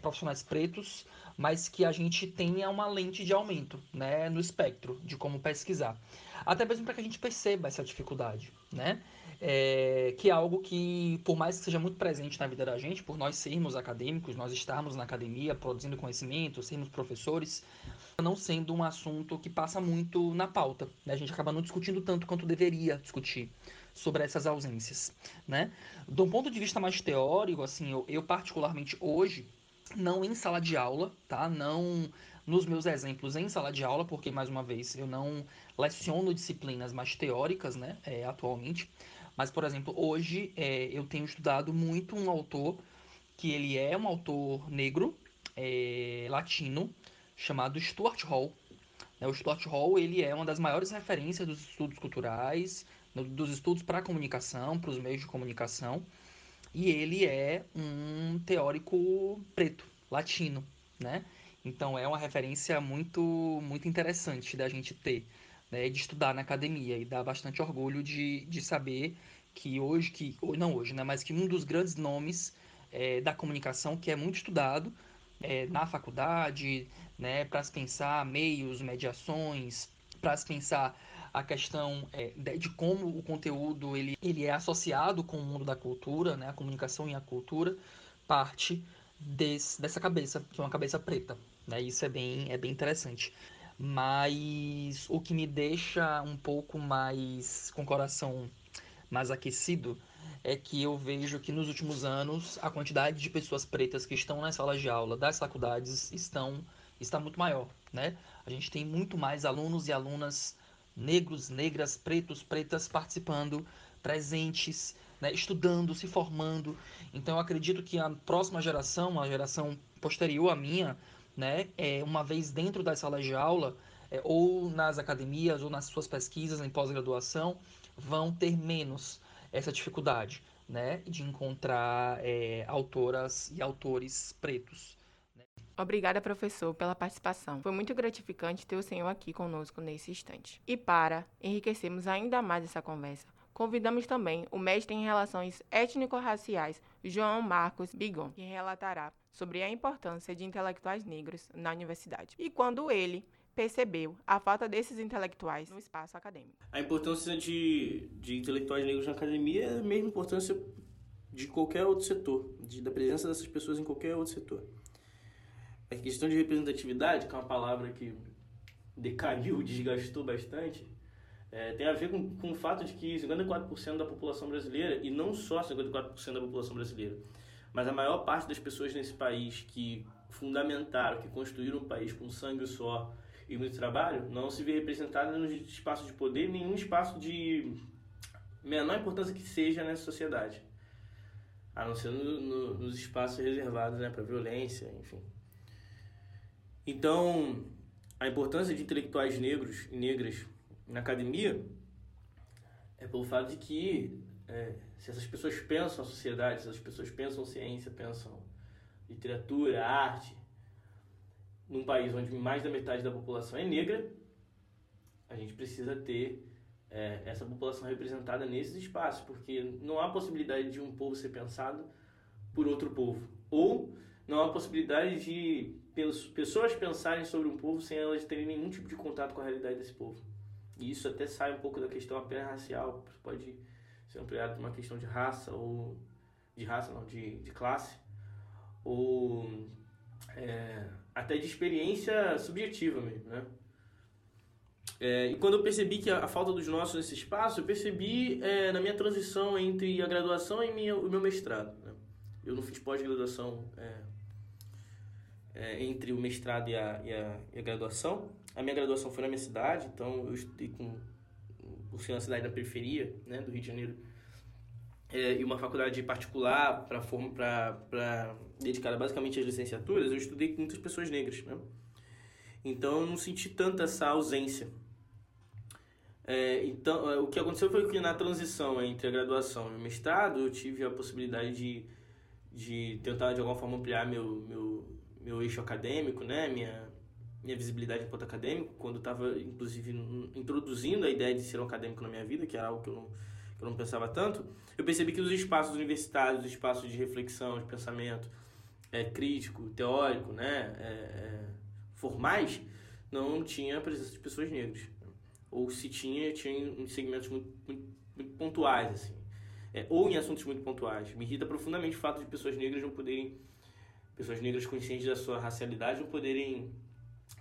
profissionais pretos, mas que a gente tenha uma lente de aumento né, no espectro de como pesquisar. Até mesmo para que a gente perceba essa dificuldade, né? É, que é algo que, por mais que seja muito presente na vida da gente, por nós sermos acadêmicos, nós estarmos na academia produzindo conhecimento, sermos professores, não sendo um assunto que passa muito na pauta. Né? A gente acaba não discutindo tanto quanto deveria discutir sobre essas ausências, né? Um ponto de vista mais teórico, assim, eu, eu particularmente hoje, não em sala de aula, tá? Não nos meus exemplos em sala de aula, porque mais uma vez eu não leciono disciplinas mais teóricas, né? É, atualmente, mas por exemplo hoje é, eu tenho estudado muito um autor que ele é um autor negro, é, latino, chamado Stuart Hall. Né? O Stuart Hall ele é uma das maiores referências dos estudos culturais dos estudos para a comunicação, para os meios de comunicação, e ele é um teórico preto, latino, né? Então é uma referência muito muito interessante da gente ter, né, de estudar na academia e dá bastante orgulho de, de saber que hoje, que não hoje, né, mas que um dos grandes nomes é, da comunicação que é muito estudado é, na faculdade, né, para se pensar meios, mediações, para se pensar a questão é, de, como o conteúdo ele, ele é associado com o mundo da cultura, né, a comunicação e a cultura, parte desse, dessa cabeça, que é uma cabeça preta. Né, isso é bem, é bem interessante. Mas o que me deixa um pouco mais com o coração mais aquecido é que eu vejo que nos últimos anos a quantidade de pessoas pretas que estão nas salas de aula das faculdades estão está muito maior, né? A gente tem muito mais alunos e alunas negros, negras, pretos, pretas participando, presentes, né, estudando, se formando. Então eu acredito que a próxima geração, a geração posterior à minha, né, é, uma vez dentro das salas de aula, é, ou nas academias, ou nas suas pesquisas em pós-graduação, vão ter menos essa dificuldade né, de encontrar é, autoras e autores pretos. Obrigada, professor, pela participação. Foi muito gratificante ter o senhor aqui conosco nesse instante. E para enriquecermos ainda mais essa conversa, convidamos também o mestre em Relações Étnico-Raciais, João Marcos Bigon, que relatará sobre a importância de intelectuais negros na universidade e quando ele percebeu a falta desses intelectuais no espaço acadêmico. A importância de, de intelectuais negros na academia é a mesma importância de qualquer outro setor, de, da presença dessas pessoas em qualquer outro setor a questão de representatividade, que é uma palavra que decaiu, desgastou bastante, é, tem a ver com, com o fato de que 54% da população brasileira, e não só 54% da população brasileira, mas a maior parte das pessoas nesse país que fundamentaram, que construíram um país com sangue só e muito trabalho, não se vê representada nos espaços de poder, nenhum espaço de menor importância que seja nessa sociedade. A não ser no, no, nos espaços reservados né, para violência, enfim. Então, a importância de intelectuais negros e negras na academia é pelo fato de que é, se essas pessoas pensam a sociedade, se essas pessoas pensam ciência, pensam literatura, arte, num país onde mais da metade da população é negra, a gente precisa ter é, essa população representada nesses espaços, porque não há possibilidade de um povo ser pensado por outro povo, ou não há possibilidade de pessoas pensarem sobre um povo sem elas terem nenhum tipo de contato com a realidade desse povo. E isso até sai um pouco da questão apenas racial, pode ser ampliado para uma questão de raça ou de raça não, de, de classe ou é, até de experiência subjetiva mesmo, né? É, e quando eu percebi que a, a, falta dos nossos nesse espaço, eu percebi é, na minha transição entre a graduação e minha, o meu mestrado. Né? Eu não fiz pós-graduação é, entre o mestrado e a, e, a, e a, graduação. A minha graduação foi na minha cidade, então eu estudei com, por ser uma cidade na periferia né, do Rio de Janeiro, é, e uma faculdade particular para dedicada basicamente às licenciaturas, eu estudei com muitas pessoas negras. Né? Então eu não senti tanta essa ausência. É, então, é, o que aconteceu foi que na transição entre a graduação e o mestrado, eu tive a possibilidade de, de tentar de alguma forma ampliar meu, meu, meu eixo acadêmico, né? minha, minha visibilidade enquanto acadêmico, quando estava, inclusive, introduzindo a ideia de ser um acadêmico na minha vida, que era algo que eu não, que eu não pensava tanto, eu percebi que os espaços universitários, os espaços de reflexão, de pensamento é, crítico, teórico, né? É, é, formais, não tinha a presença de pessoas negras. Ou se tinha, tinha em segmentos muito, muito, muito pontuais, assim. É, ou em assuntos muito pontuais. Me irrita profundamente o fato de pessoas negras não poderem, pessoas negras conscientes da sua racialidade, poderem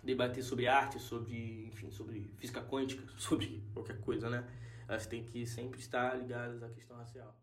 debater sobre arte, sobre, enfim, sobre física quântica, sobre qualquer coisa, né? Elas têm que sempre estar ligadas à questão racial.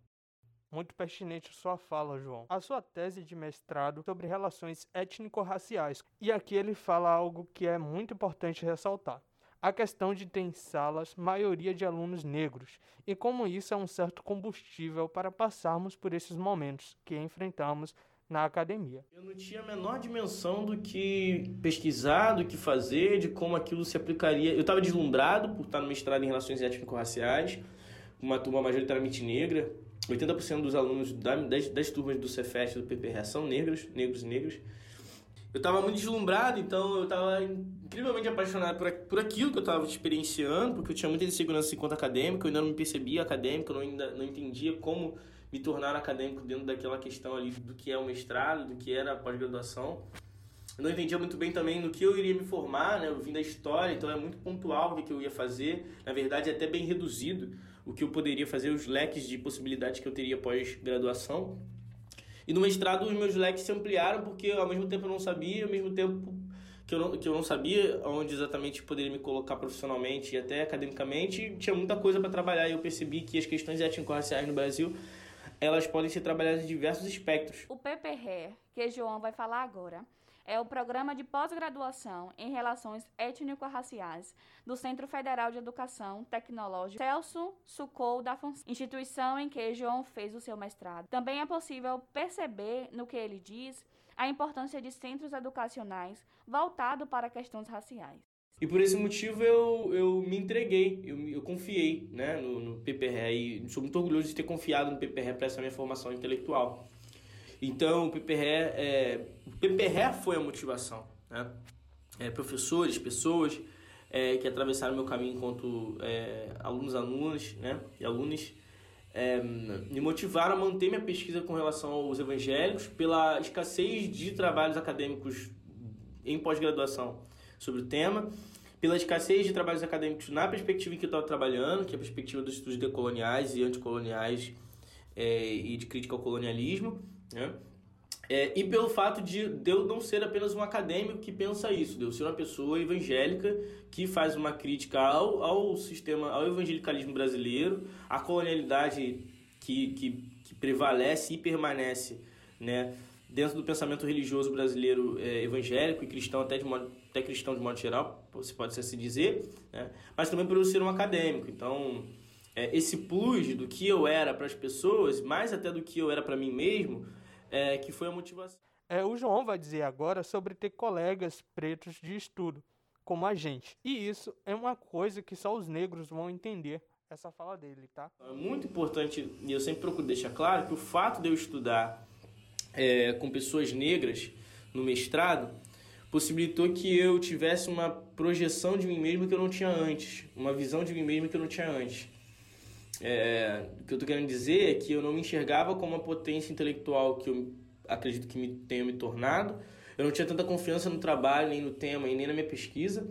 Muito pertinente sua fala, João. A sua tese de mestrado sobre relações étnico-raciais. E aqui ele fala algo que é muito importante ressaltar. A questão de ter em salas maioria de alunos negros e como isso é um certo combustível para passarmos por esses momentos que enfrentamos na academia. Eu não tinha a menor dimensão do que pesquisar, do que fazer, de como aquilo se aplicaria. Eu estava deslumbrado por estar no mestrado em relações étnico-raciais, uma turma majoritariamente negra, 80% dos alunos das, das turmas do Cefet do PPR são negros, negros e negros. Eu estava muito deslumbrado, então eu estava incrivelmente apaixonado por, por aquilo que eu estava experienciando, porque eu tinha muita insegurança enquanto acadêmico, eu ainda não me percebia acadêmico, eu ainda não entendia como me tornar acadêmico dentro daquela questão ali do que é o mestrado, do que era a pós-graduação. Eu não entendia muito bem também no que eu iria me formar, né? Eu vim da história, então é muito pontual o que eu ia fazer. Na verdade, é até bem reduzido o que eu poderia fazer, os leques de possibilidades que eu teria pós-graduação. E no mestrado os meus leques se ampliaram porque ao mesmo tempo eu não sabia, ao mesmo tempo que eu não, que eu não sabia onde exatamente poderia me colocar profissionalmente e até academicamente, tinha muita coisa para trabalhar e eu percebi que as questões étnico-raciais no Brasil elas podem ser trabalhadas em diversos espectros. O PPR, que João vai falar agora, é o programa de pós-graduação em relações étnico-raciais do Centro Federal de Educação Tecnológica Celso Sucou da Fonseca, instituição em que João fez o seu mestrado. Também é possível perceber no que ele diz a importância de centros educacionais voltados para questões raciais. E por esse motivo eu, eu me entreguei, eu, eu confiei né, no, no PPR e sou muito orgulhoso de ter confiado no PPR para essa minha formação intelectual. Então, o PPR, é, o PPR foi a motivação. Né? É, professores, pessoas é, que atravessaram meu caminho enquanto é, alunos, alunas né? e alunos é, me motivaram a manter minha pesquisa com relação aos evangélicos pela escassez de trabalhos acadêmicos em pós-graduação sobre o tema, pela escassez de trabalhos acadêmicos na perspectiva em que eu estava trabalhando, que é a perspectiva dos estudos decoloniais e anticoloniais é, e de crítica ao colonialismo, né? É, e pelo fato de, eu não ser apenas um acadêmico que pensa isso, de eu ser uma pessoa evangélica que faz uma crítica ao, ao sistema, ao evangelicalismo brasileiro, à colonialidade que, que, que prevalece e permanece né, dentro do pensamento religioso brasileiro é, evangélico e cristão, até, de modo, até cristão de modo geral, você pode assim dizer, né, mas também por eu ser um acadêmico. Então, é, esse plus do que eu era para as pessoas, mais até do que eu era para mim mesmo, é, que foi a motivação. É, o João vai dizer agora sobre ter colegas pretos de estudo, como a gente. E isso é uma coisa que só os negros vão entender, essa fala dele, tá? É muito importante, e eu sempre procuro deixar claro, que o fato de eu estudar é, com pessoas negras no mestrado possibilitou que eu tivesse uma projeção de mim mesmo que eu não tinha antes, uma visão de mim mesmo que eu não tinha antes. É, o que eu estou querendo dizer é que eu não me enxergava como uma potência intelectual que eu acredito que me tenha me tornado. Eu não tinha tanta confiança no trabalho, nem no tema, nem na minha pesquisa.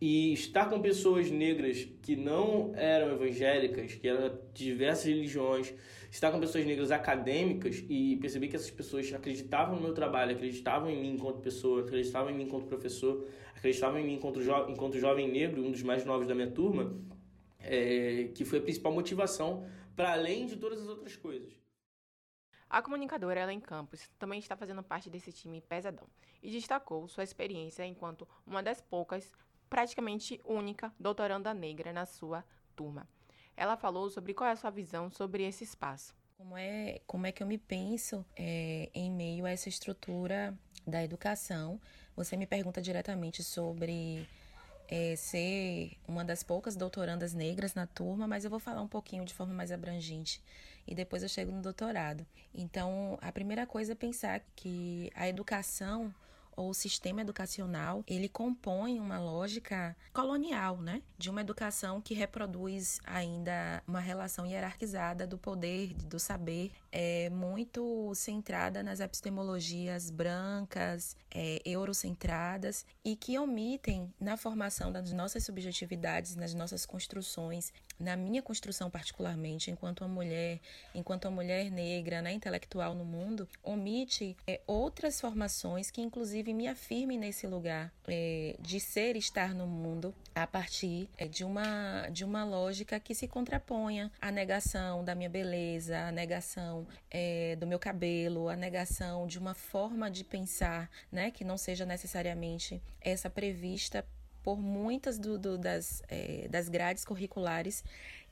E estar com pessoas negras que não eram evangélicas, que eram de diversas religiões, estar com pessoas negras acadêmicas e perceber que essas pessoas acreditavam no meu trabalho, acreditavam em mim enquanto pessoa, acreditavam em mim enquanto professor, acreditavam em mim enquanto, jo enquanto jovem negro, um dos mais novos da minha turma, é, que foi a principal motivação para além de todas as outras coisas. A comunicadora Ellen Campos também está fazendo parte desse time pesadão e destacou sua experiência enquanto uma das poucas, praticamente única, doutoranda negra na sua turma. Ela falou sobre qual é a sua visão sobre esse espaço. Como é, como é que eu me penso é, em meio a essa estrutura da educação? Você me pergunta diretamente sobre é, ser uma das poucas doutorandas negras na turma, mas eu vou falar um pouquinho de forma mais abrangente e depois eu chego no doutorado. Então, a primeira coisa é pensar que a educação ou o sistema educacional, ele compõe uma lógica colonial, né? De uma educação que reproduz ainda uma relação hierarquizada do poder, do saber, é muito centrada nas epistemologias brancas, é, eurocentradas e que omitem na formação das nossas subjetividades, nas nossas construções, na minha construção particularmente, enquanto uma mulher, enquanto uma mulher negra, né, intelectual no mundo, omite é, outras formações que inclusive me afirmem nesse lugar é, de ser e estar no mundo a partir é, de uma de uma lógica que se contraponha à negação da minha beleza, à negação é, do meu cabelo, à negação de uma forma de pensar, né, que não seja necessariamente essa prevista por muitas do, do, das, é, das grades curriculares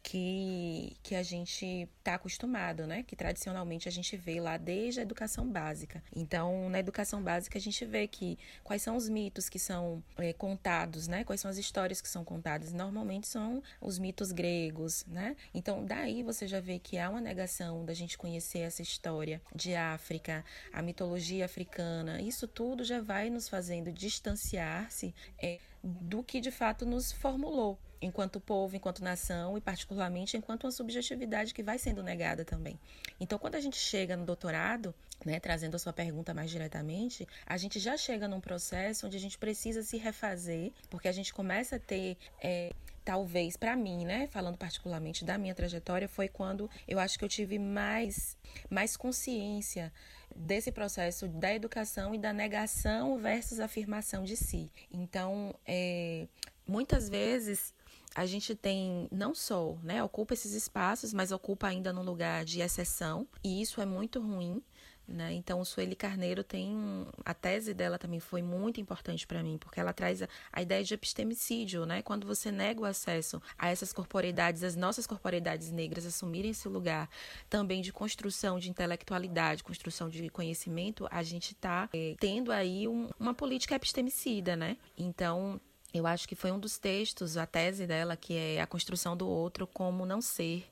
que, que a gente está acostumado, né? Que tradicionalmente a gente vê lá desde a educação básica. Então, na educação básica, a gente vê que quais são os mitos que são é, contados, né? Quais são as histórias que são contadas. Normalmente são os mitos gregos, né? Então, daí você já vê que há uma negação da gente conhecer essa história de África, a mitologia africana. Isso tudo já vai nos fazendo distanciar-se é, do que de fato nos formulou enquanto povo, enquanto nação e particularmente enquanto uma subjetividade que vai sendo negada também. Então, quando a gente chega no doutorado, né, trazendo a sua pergunta mais diretamente, a gente já chega num processo onde a gente precisa se refazer, porque a gente começa a ter é, talvez para mim, né, falando particularmente da minha trajetória, foi quando eu acho que eu tive mais mais consciência desse processo da educação e da negação versus afirmação de si. Então, é, muitas vezes a gente tem não só, né, ocupa esses espaços, mas ocupa ainda num lugar de exceção, e isso é muito ruim. Né? Então, Sueli Carneiro tem. A tese dela também foi muito importante para mim, porque ela traz a, a, ideia de epistemicídio, né? Quando você nega o acesso a essas corporeidades, as nossas corporeidades negras assumirem esse lugar também de construção de intelectualidade, construção de conhecimento, a gente está é, tendo aí um, uma política epistemicida, né? Então, eu acho que foi um dos textos, a tese dela, que é a construção do outro como não ser,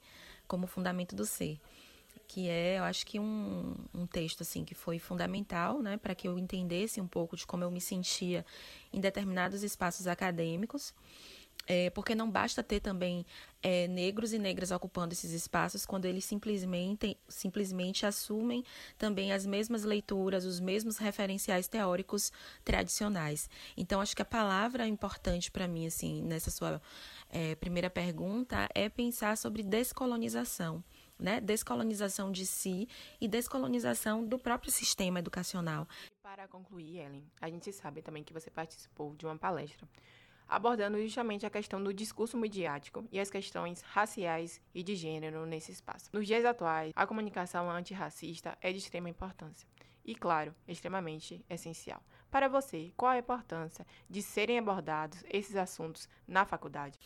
como fundamento do ser. Que é, eu acho que um, um texto assim que foi fundamental, né, para que eu entendesse um pouco de como eu me sentia em determinados espaços acadêmicos é, porque não basta ter também é, negros e negras ocupando esses espaços quando eles simplesmente, simplesmente assumem também as mesmas leituras, os mesmos referenciais teóricos tradicionais. Então, acho que a palavra importante para mim, assim, nessa sua é, primeira pergunta, é pensar sobre descolonização. Né? Descolonização de si e descolonização do próprio sistema educacional. Para concluir, Ellen, a gente sabe também que você participou de uma palestra abordando justamente a questão do discurso midiático e as questões raciais e de gênero nesse espaço. Nos dias atuais, a comunicação antirracista é de extrema importância e, claro, extremamente essencial. Para você, qual a importância de serem abordados esses assuntos na faculdade?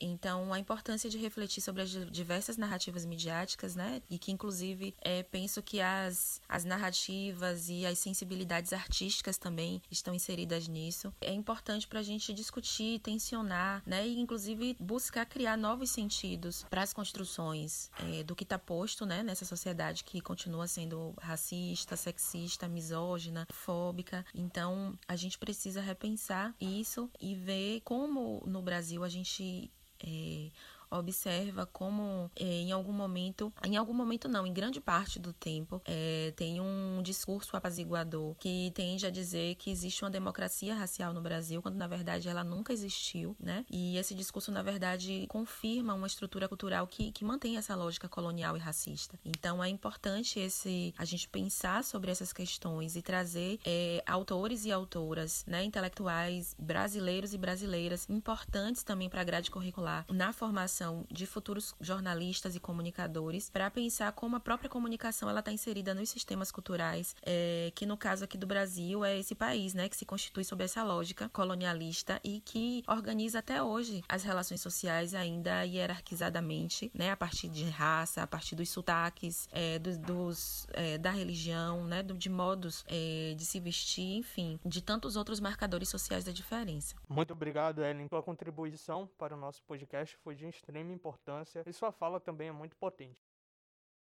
Então, a importância de refletir sobre as diversas narrativas midiáticas, né? E que, inclusive, é, penso que as, as narrativas e as sensibilidades artísticas também estão inseridas nisso. É importante para a gente discutir, tensionar, né? E, inclusive, buscar criar novos sentidos para as construções é, do que está posto, né? Nessa sociedade que continua sendo racista, sexista, misógina, fóbica. Então, a gente precisa repensar isso e ver como no Brasil a gente é, observa como é, em algum momento, em algum momento não, em grande parte do tempo, é, tem um discurso apaziguador que tende a dizer que existe uma democracia racial no Brasil, quando na verdade ela nunca existiu, né? E esse discurso, na verdade, confirma uma estrutura cultural que, que mantém essa lógica colonial e racista. Então é importante esse a gente pensar sobre essas questões e trazer é, autores e autoras, né, intelectuais brasileiros e brasileiras importantes também para a grade curricular na formação de futuros jornalistas e comunicadores para pensar como a própria comunicação ela está inserida nos sistemas culturais é, que no caso aqui do Brasil é esse país, né, que se constitui sob essa lógica colonialista e que organiza até hoje as relações sociais ainda hierarquizadamente, né, a partir de raça, a partir dos sotaques, é, dos, dos é, da religião, né, de modos é, de se vestir, enfim, de tantos outros marcadores sociais da diferença. Muito obrigado, Ellen, pela contribuição para o nosso podcast, foi de extrema importância e sua fala também é muito potente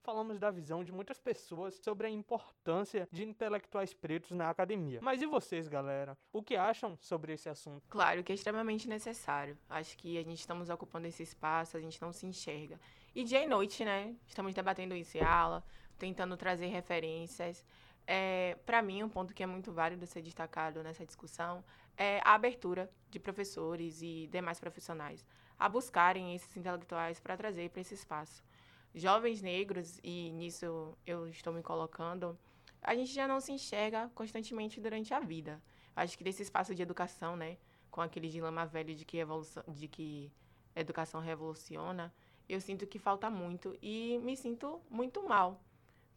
falamos da visão de muitas pessoas sobre a importância de intelectuais pretos na academia. Mas e vocês, galera? O que acham sobre esse assunto? Claro que é extremamente necessário. Acho que a gente estamos ocupando esse espaço, a gente não se enxerga. E dia e noite, né? Estamos debatendo isso em aula, tentando trazer referências. É, Para mim, um ponto que é muito válido ser destacado nessa discussão é a abertura de professores e demais profissionais a buscarem esses intelectuais para trazer para esse espaço jovens negros, e nisso eu estou me colocando, a gente já não se enxerga constantemente durante a vida. Acho que desse espaço de educação, né, com aquele dilema velho de que, evolução, de que educação revoluciona, eu sinto que falta muito e me sinto muito mal,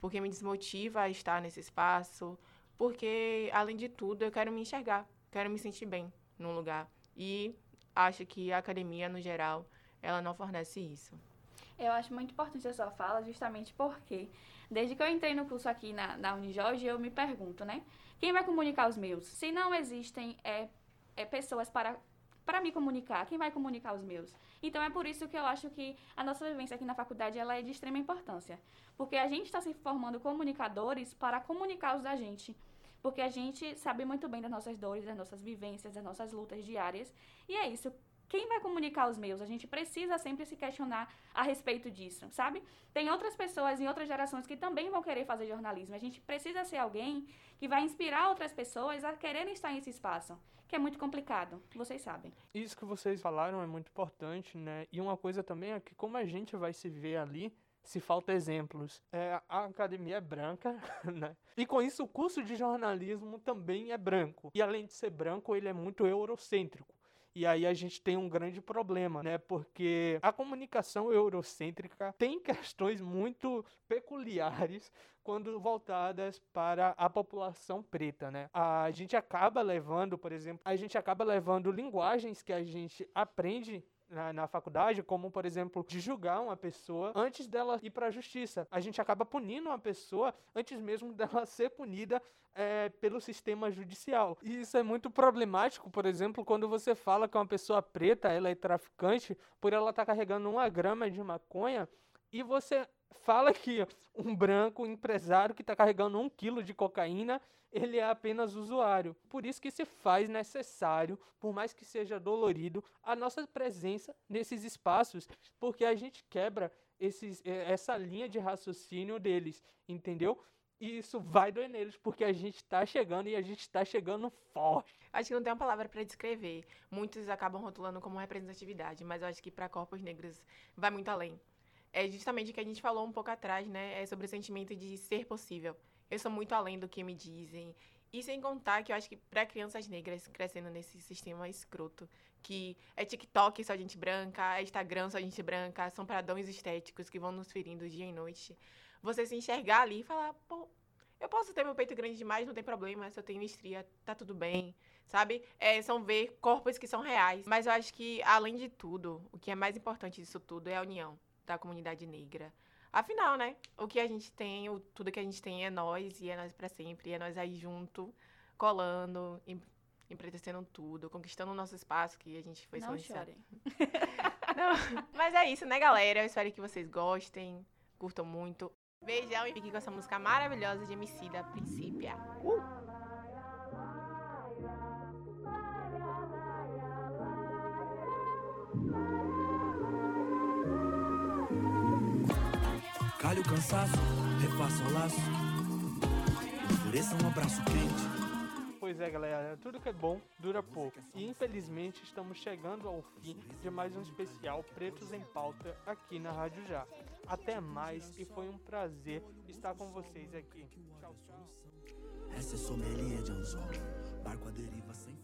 porque me desmotiva a estar nesse espaço, porque, além de tudo, eu quero me enxergar, quero me sentir bem num lugar. E acho que a academia, no geral, ela não fornece isso. Eu acho muito importante a sua fala, justamente porque, desde que eu entrei no curso aqui na, na Unijorge, eu me pergunto, né? Quem vai comunicar os meus? Se não existem é, é pessoas para, para me comunicar, quem vai comunicar os meus? Então é por isso que eu acho que a nossa vivência aqui na faculdade ela é de extrema importância. Porque a gente está se formando comunicadores para comunicar os da gente porque a gente sabe muito bem das nossas dores, das nossas vivências, das nossas lutas diárias. E é isso quem vai comunicar os meus? A gente precisa sempre se questionar a respeito disso, sabe? Tem outras pessoas em outras gerações que também vão querer fazer jornalismo. A gente precisa ser alguém que vai inspirar outras pessoas a quererem estar nesse espaço, que é muito complicado, vocês sabem. Isso que vocês falaram é muito importante, né? E uma coisa também é que como a gente vai se ver ali, se falta exemplos. É, a academia é branca, né? E com isso o curso de jornalismo também é branco. E além de ser branco, ele é muito eurocêntrico. E aí a gente tem um grande problema, né? Porque a comunicação eurocêntrica tem questões muito peculiares quando voltadas para a população preta, né? A gente acaba levando, por exemplo, a gente acaba levando linguagens que a gente aprende na, na, faculdade, como por exemplo, de julgar uma pessoa antes dela ir para a justiça. A gente acaba punindo uma pessoa antes mesmo dela ser punida é, pelo sistema judicial. E isso é muito problemático, por exemplo, quando você fala que uma pessoa preta ela é traficante por ela estar tá carregando uma grama de maconha e você fala que um branco empresário que está carregando um quilo de cocaína ele é apenas usuário. Por isso que se faz necessário, por mais que seja dolorido, a nossa presença nesses espaços, porque a gente quebra esses, essa linha de raciocínio deles, entendeu? E isso vai doer neles, porque a gente está chegando e a gente está chegando forte. Acho que não tem uma palavra para descrever. Muitos acabam rotulando como representatividade, mas eu acho que para corpos negros vai muito além. É justamente o que a gente falou um pouco atrás, né? É sobre o sentimento de ser possível. Eu sou muito além do que me dizem. E sem contar que eu acho que para crianças negras crescendo nesse sistema escroto, que é TikTok só gente branca, é Instagram só gente branca, são padrões estéticos que vão nos ferindo dia e noite você se enxergar ali e falar, pô, eu posso ter meu peito grande demais, não tem problema, se eu tenho estria, tá tudo bem, sabe? É, são ver corpos que são reais. Mas eu acho que, além de tudo, o que é mais importante disso tudo é a união da comunidade negra. Afinal, né? O que a gente tem, o, tudo que a gente tem é nós, e é nós para sempre, e é nós aí junto, colando, empretecendo tudo, conquistando o nosso espaço que a gente foi Não chorem. Não, mas é isso, né, galera? Eu espero que vocês gostem, curtam muito. Beijão e fique com essa música maravilhosa de MC da Princípia. Uh! O cansaço, refaça o laço. Ofereça um abraço quente. Pois é, galera, tudo que é bom dura pouco. E infelizmente estamos chegando ao fim de mais um especial Pretos em Pauta aqui na Rádio Já. Até mais e foi um prazer estar com vocês aqui. Tchau, tchau. Essa é sommelier de anzol. Barco à deriva sem